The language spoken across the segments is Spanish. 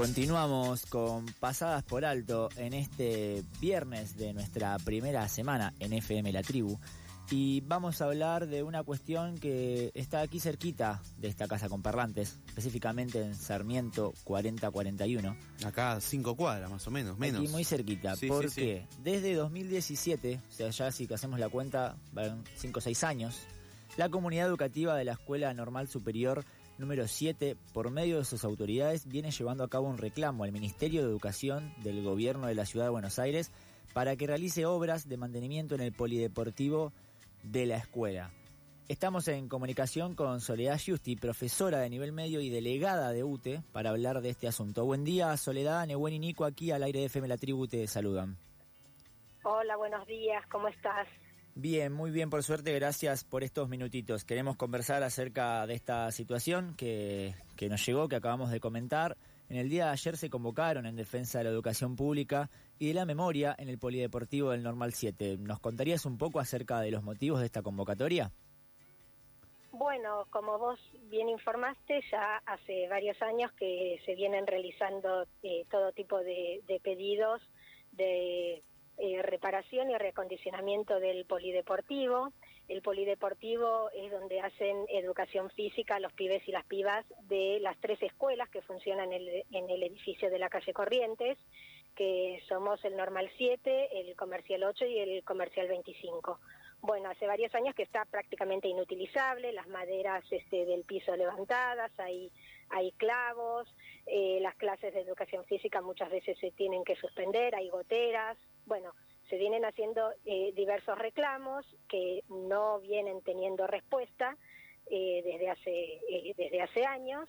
Continuamos con Pasadas por Alto en este viernes de nuestra primera semana en FM La Tribu. Y vamos a hablar de una cuestión que está aquí cerquita de esta casa con parlantes, específicamente en Sarmiento 4041. Acá cinco cuadras más o menos, menos. Aquí muy cerquita, Sí, sí, porque desde 2017, o sea, ya si hacemos la cuenta, van 5 o 6 años, la comunidad educativa de la Escuela Normal Superior número 7, por medio de sus autoridades, viene llevando a cabo un reclamo al Ministerio de Educación del Gobierno de la Ciudad de Buenos Aires para que realice obras de mantenimiento en el polideportivo de la escuela. Estamos en comunicación con Soledad Justi, profesora de nivel medio y delegada de UTE, para hablar de este asunto. Buen día, Soledad, Nebuen y Nico, aquí al aire de FM La Tribu te saludan. Hola, buenos días, ¿cómo estás? Bien, muy bien, por suerte, gracias por estos minutitos. Queremos conversar acerca de esta situación que, que nos llegó, que acabamos de comentar. En el día de ayer se convocaron en defensa de la educación pública y de la memoria en el Polideportivo del Normal 7. ¿Nos contarías un poco acerca de los motivos de esta convocatoria? Bueno, como vos bien informaste, ya hace varios años que se vienen realizando eh, todo tipo de, de pedidos de eh, reparación y reacondicionamiento del polideportivo. El polideportivo es donde hacen educación física los pibes y las pibas de las tres escuelas que funcionan en el, edificio de la calle Corrientes, que somos el Normal 7, el Comercial 8 y el Comercial 25. Bueno, hace varios años que está prácticamente inutilizable, las maderas este, del piso levantadas, hay, hay clavos, eh, las clases de educación física muchas veces se tienen que suspender, hay goteras, bueno, se vienen haciendo eh, diversos reclamos que no vienen teniendo respuesta eh, desde hace eh, desde hace años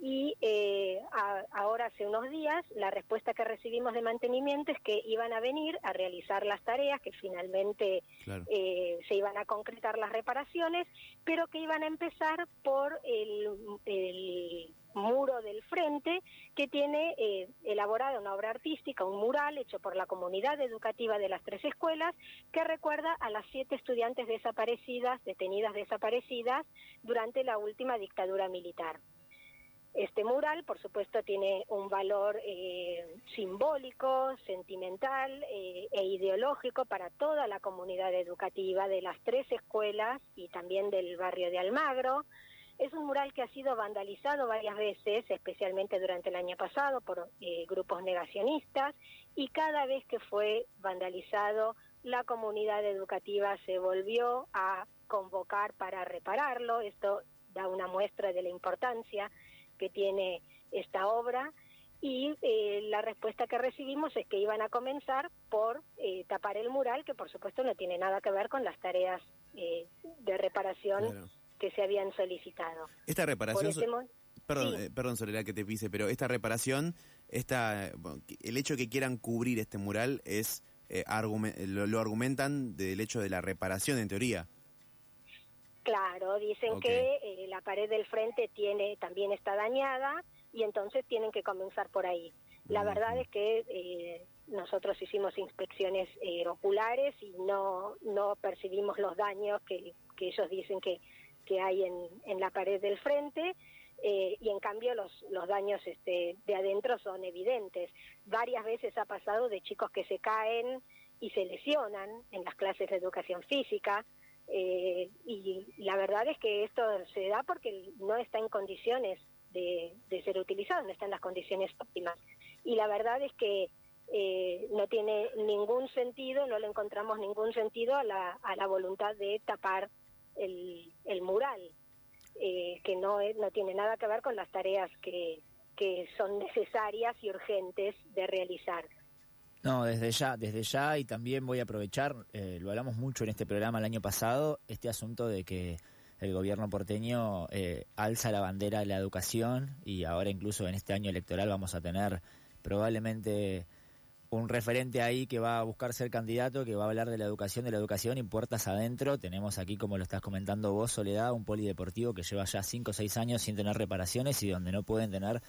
y eh, a- ahora hace unos días la respuesta que recibimos de mantenimiento es que iban a venir a realizar las tareas que finalmente Claro. eh, se iban a concretar las reparaciones, pero que iban a empezar por el, el muro del frente que tiene eh, elaborada una obra artística, un mural hecho por la comunidad educativa de las tres escuelas que recuerda a las siete estudiantes desaparecidas, detenidas desaparecidas durante la última dictadura militar. Este mural, por supuesto, tiene un valor eh, simbólico, sentimental eh, e ideológico para toda la comunidad educativa de las tres escuelas y también del barrio de Almagro. Es un mural que ha sido vandalizado varias veces, especialmente durante el año pasado, por eh, grupos negacionistas, y cada vez que fue vandalizado, la comunidad educativa se volvió a convocar para repararlo. Esto da una muestra de la importancia que tiene esta obra y eh, la respuesta que recibimos es que iban a comenzar por eh, tapar el mural, que por supuesto no tiene nada que ver con las tareas eh, de reparación Claro. que se habían solicitado. Esta reparación, perdón, sí. eh, perdón Soledad que te pise, pero esta reparación, esta, bueno, el hecho que quieran cubrir este mural es eh, argumen- lo, lo argumentan del hecho de la reparación en teoría. Claro, dicen que eh, la pared del frente tiene también está dañada y entonces tienen que comenzar por ahí. La verdad es que eh, nosotros hicimos inspecciones eh, oculares y no no percibimos los daños que, que ellos dicen que, que hay en, en la pared del frente eh, y en cambio los, los daños este, de adentro son evidentes. Varias veces ha pasado de chicos que se caen y se lesionan en las clases de educación física. Eh, y la verdad es que esto se da porque no está en condiciones de, ser utilizado, no está en las condiciones óptimas. Y la verdad es que eh, no tiene ningún sentido, no le encontramos ningún sentido a la, voluntad de tapar el, mural, eh, que no, tiene nada que ver con las tareas que son necesarias y urgentes de realizar. No, desde ya, desde ya y también voy a aprovechar, eh, lo hablamos mucho en este programa el año pasado, este asunto de que el gobierno porteño eh, alza la bandera de la educación y ahora incluso en este año electoral vamos a tener probablemente un referente ahí que va a buscar ser candidato, que va a hablar de la educación, de la educación y puertas adentro. Tenemos aquí, como lo estás comentando vos, Soledad, un polideportivo que lleva ya 5 o 6 años sin tener reparaciones y donde no pueden tener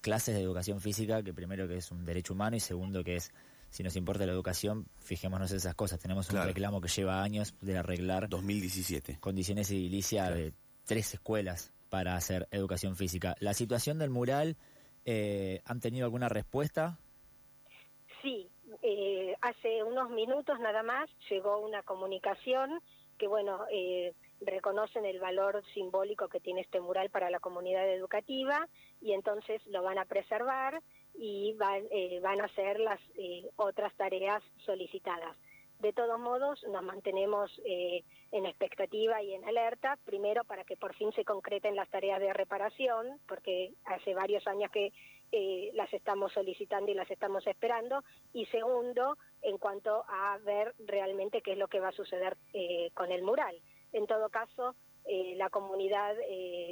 clases de educación física, que primero que es un derecho humano y segundo que es, si nos importa la educación, fijémonos esas cosas. Tenemos un reclamo que lleva años de arreglar 2017 condiciones edilicias de tres escuelas para hacer educación física. La situación del mural, eh, ¿han tenido alguna respuesta? Sí, eh, hace unos minutos nada más llegó una comunicación que, bueno, eh, reconocen el valor simbólico que tiene este mural para la comunidad educativa y entonces lo van a preservar y van, eh, van a hacer las otras tareas solicitadas. De todos modos, nos mantenemos en expectativa y en alerta, primero para que por fin se concreten las tareas de reparación, porque hace varios años que eh, las estamos solicitando y las estamos esperando. Y segundo, en cuanto a ver realmente qué es lo que va a suceder eh, con el mural. En todo caso, eh, la comunidad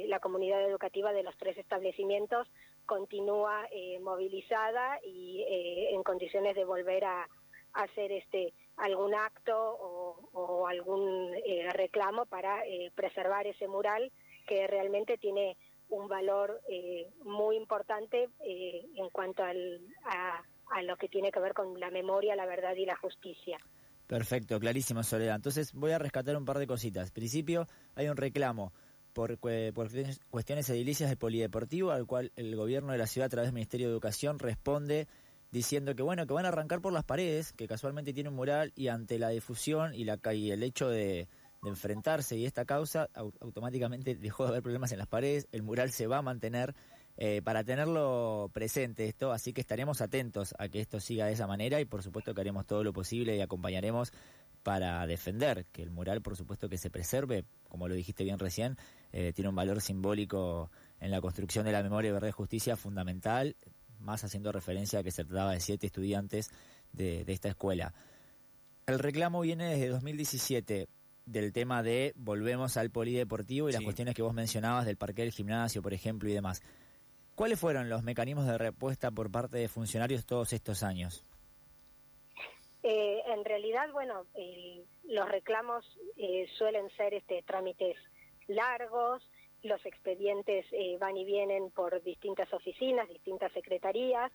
la comunidad educativa de los tres establecimientos continúa movilizada y en condiciones de volver a, hacer este algún acto o, algún reclamo para preservar ese mural que realmente tiene un valor eh, muy importante eh, en cuanto al, a, lo que tiene que ver con la memoria, la verdad y la justicia. Perfecto, clarísimo, Soledad. Entonces voy a rescatar un par de cositas. En principio, hay un reclamo por, por cuestiones edilicias del polideportivo, al cual el gobierno de la ciudad, a través del Ministerio de Educación, responde diciendo que bueno, que van a arrancar por las paredes, que casualmente tiene un mural, y ante la difusión y, la, y el hecho de enfrentarse y esta causa automáticamente dejó de haber problemas en las paredes, el mural se va a mantener eh, para tenerlo presente esto, así que estaremos atentos a que esto siga de esa manera y por supuesto que haremos todo lo posible y acompañaremos para defender que el mural por supuesto que se preserve, como lo dijiste bien recién, eh, tiene un valor simbólico en la construcción de la memoria de verdad y justicia fundamental, más haciendo referencia a que se trataba de siete estudiantes de, esta escuela. El reclamo viene desde 2017 del tema de volvemos al polideportivo y las cuestiones que vos mencionabas del parque del gimnasio, por ejemplo, y demás. ¿Cuáles fueron los mecanismos de respuesta por parte de funcionarios todos estos años? Eh, en realidad, bueno, los reclamos eh, suelen ser este trámites largos, los expedientes eh, van y vienen por distintas oficinas, distintas secretarías.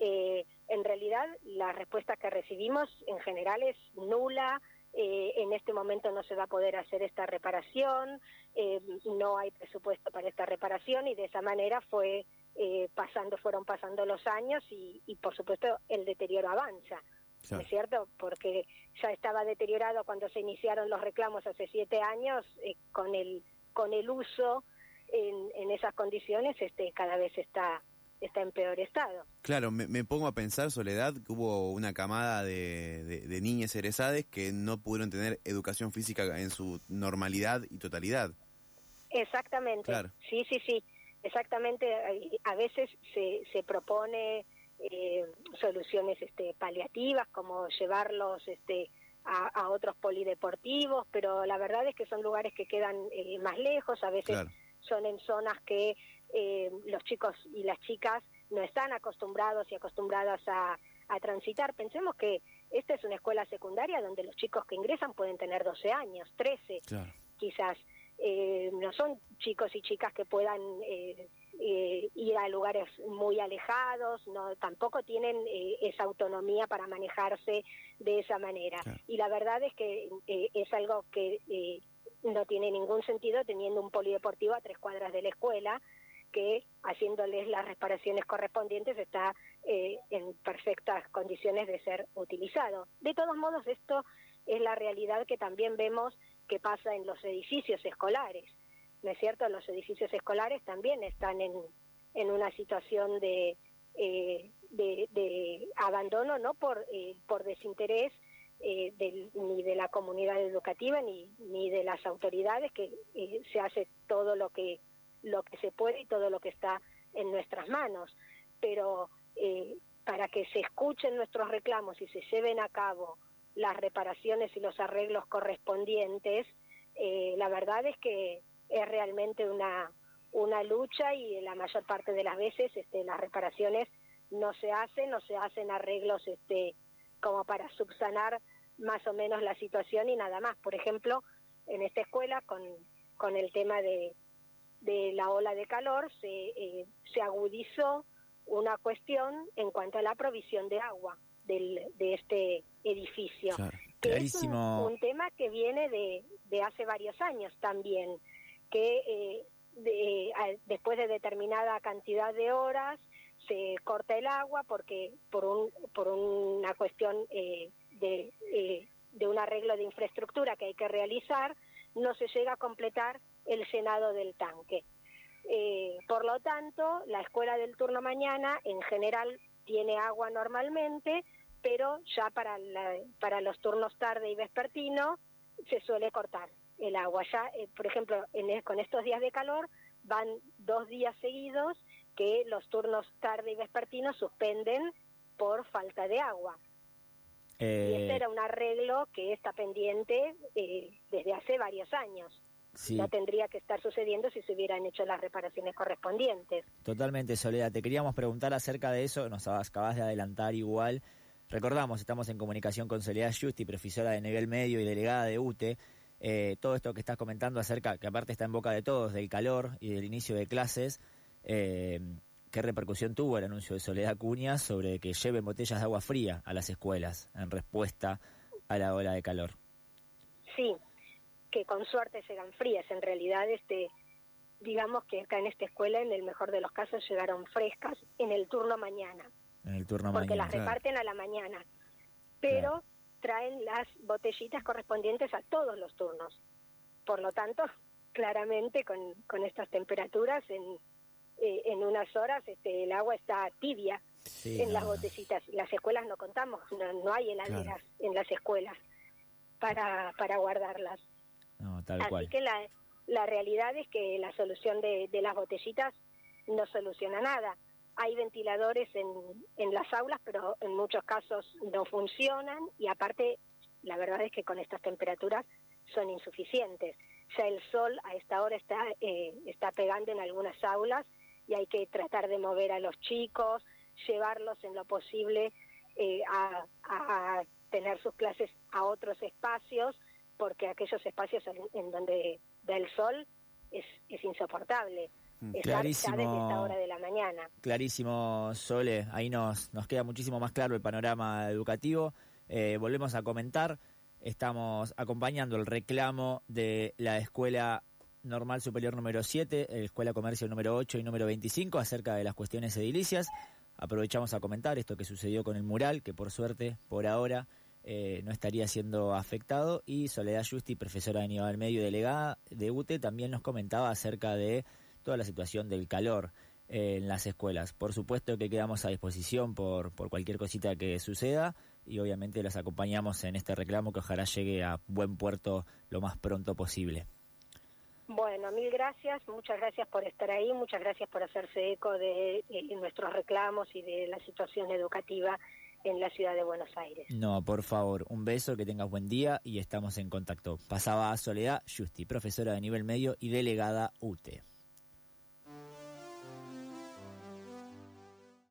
en realidad, la respuesta que recibimos en general es nula, eh, en este momento no se va a poder hacer esta reparación, eh, no hay presupuesto para esta reparación y de esa manera fue eh, pasando, fueron pasando los años y, por supuesto el deterioro avanza. ¿No es cierto? Porque ya estaba deteriorado cuando se iniciaron los reclamos hace siete años, con el con el uso en, en esas condiciones, este cada vez está está en peor estado. Claro, me, pongo a pensar, Soledad, que hubo una camada de, de, niñas egresades que no pudieron tener educación física en su normalidad y totalidad. Exactamente, sí, sí, sí, exactamente. A veces se, se propone eh, soluciones este, paliativas, como llevarlos este, a, otros polideportivos, pero la verdad es que son lugares que quedan eh, más lejos, a veces son en zonas que eh, los chicos y las chicas no están acostumbrados y acostumbradas a, transitar. Pensemos que esta es una escuela secundaria donde los chicos que ingresan pueden tener 12 años, 13 quizás. Eh, no son chicos y chicas que puedan eh, ir a lugares muy alejados, no tampoco tienen esa autonomía para manejarse de esa manera. Y la verdad es que es algo que no tiene ningún sentido teniendo un polideportivo a tres cuadras de la escuela, que haciéndoles las reparaciones correspondientes está eh, en perfectas condiciones de ser utilizado. De todos modos, esto es la realidad que también vemos que pasa en los edificios escolares. ¿No es cierto? Los edificios escolares también están en, en una situación de, eh, de, abandono, no por, eh, por desinterés, ni de la comunidad educativa ni, ni de las autoridades, que se hace todo lo que lo que se puede y todo lo que está en nuestras manos. Pero eh, para que se escuchen nuestros reclamos y se lleven a cabo las reparaciones y los arreglos correspondientes, eh, la verdad es que es realmente una, una lucha y la mayor parte de las veces este, las reparaciones no se hace, no se hacen arreglos este, como para subsanar más o menos la situación y nada más. Por ejemplo, en esta escuela con, con el tema de, de la ola de calor se, eh, se agudizó una cuestión en cuanto a la provisión de agua del, de este edificio. Que es un, tema que viene de, de hace varios años también, que eh, de, después de determinada cantidad de horas se corta el agua porque por, un, por una cuestión eh, de, eh, de un arreglo de infraestructura que hay que realizar, no se llega a completar el llenado del tanque. Eh, por lo tanto, la escuela del turno mañana en general tiene agua normalmente, pero ya para, para los turnos tarde y vespertino se suele cortar el agua. Ya, eh, por ejemplo, en, con estos días de calor van dos días seguidos que los turnos tarde y vespertino suspenden por falta de agua. Y ese eh, era un arreglo que está pendiente desde hace varios años no tendría que estar sucediendo si se hubieran hecho las reparaciones correspondientes. Totalmente, Soledad. Te queríamos preguntar acerca de eso, nos acabas de adelantar igual. Recordamos, estamos en comunicación con Soledad Justi, profesora de nivel medio y delegada de UTE. Eh, todo esto que estás comentando acerca, que aparte está en boca de todos, del calor y del inicio de clases, eh, ¿qué repercusión tuvo el anuncio de Soledad Cuña sobre que lleven botellas de agua fría a las escuelas en respuesta a la ola de calor? Sí, que con suerte llegan frías. En realidad, este, digamos que acá en esta escuela, en el mejor de los casos, llegaron frescas en el turno mañana. En el turno porque las reparten a la mañana. Pero traen las botellitas correspondientes a todos los turnos. Por lo tanto, claramente con, con estas temperaturas, en, eh, en unas horas este, el agua está tibia en las botellitas. Las escuelas no contamos, no, hay heladeras en las escuelas para, para guardarlas. Así que la, la realidad es que la solución de, de las botellitas no soluciona nada. Hay ventiladores en, en las aulas, pero en muchos casos no funcionan y aparte, la verdad es que con estas temperaturas son insuficientes. Ya el sol a esta hora está, eh, está pegando en algunas aulas y hay que tratar de mover a los chicos, llevarlos en lo posible eh, a, a tener sus clases a otros espacios porque aquellos espacios en, donde da el sol es, es insoportable. Mm. Clarísimo. desde esta hora de la mañana. Clarísimo, Sole. Ahí nos, nos queda muchísimo más claro el panorama educativo. Eh, volvemos a comentar. Estamos acompañando el reclamo de la Escuela Normal Superior número 7, Escuela Comercio número 8 y número 25 acerca de las cuestiones edilicias. Aprovechamos a comentar esto que sucedió con el mural, que por suerte, por ahora, eh, no estaría siendo afectado. Y Soledad Justi, profesora de nivel medio delegada de UTE, también nos comentaba acerca de toda la situación del calor eh, en las escuelas. Por supuesto que quedamos a disposición por, por cualquier cosita que suceda y obviamente las acompañamos en este reclamo que ojalá llegue a buen puerto lo más pronto posible. Bueno, mil gracias, muchas gracias por estar ahí, muchas gracias por hacerse eco de nuestros reclamos y de la situación educativa en la ciudad de Buenos Aires. No, por favor, un beso, que tengas buen día y estamos en contacto. Pasaba a Soledad Justi, profesora de nivel medio y delegada UTE.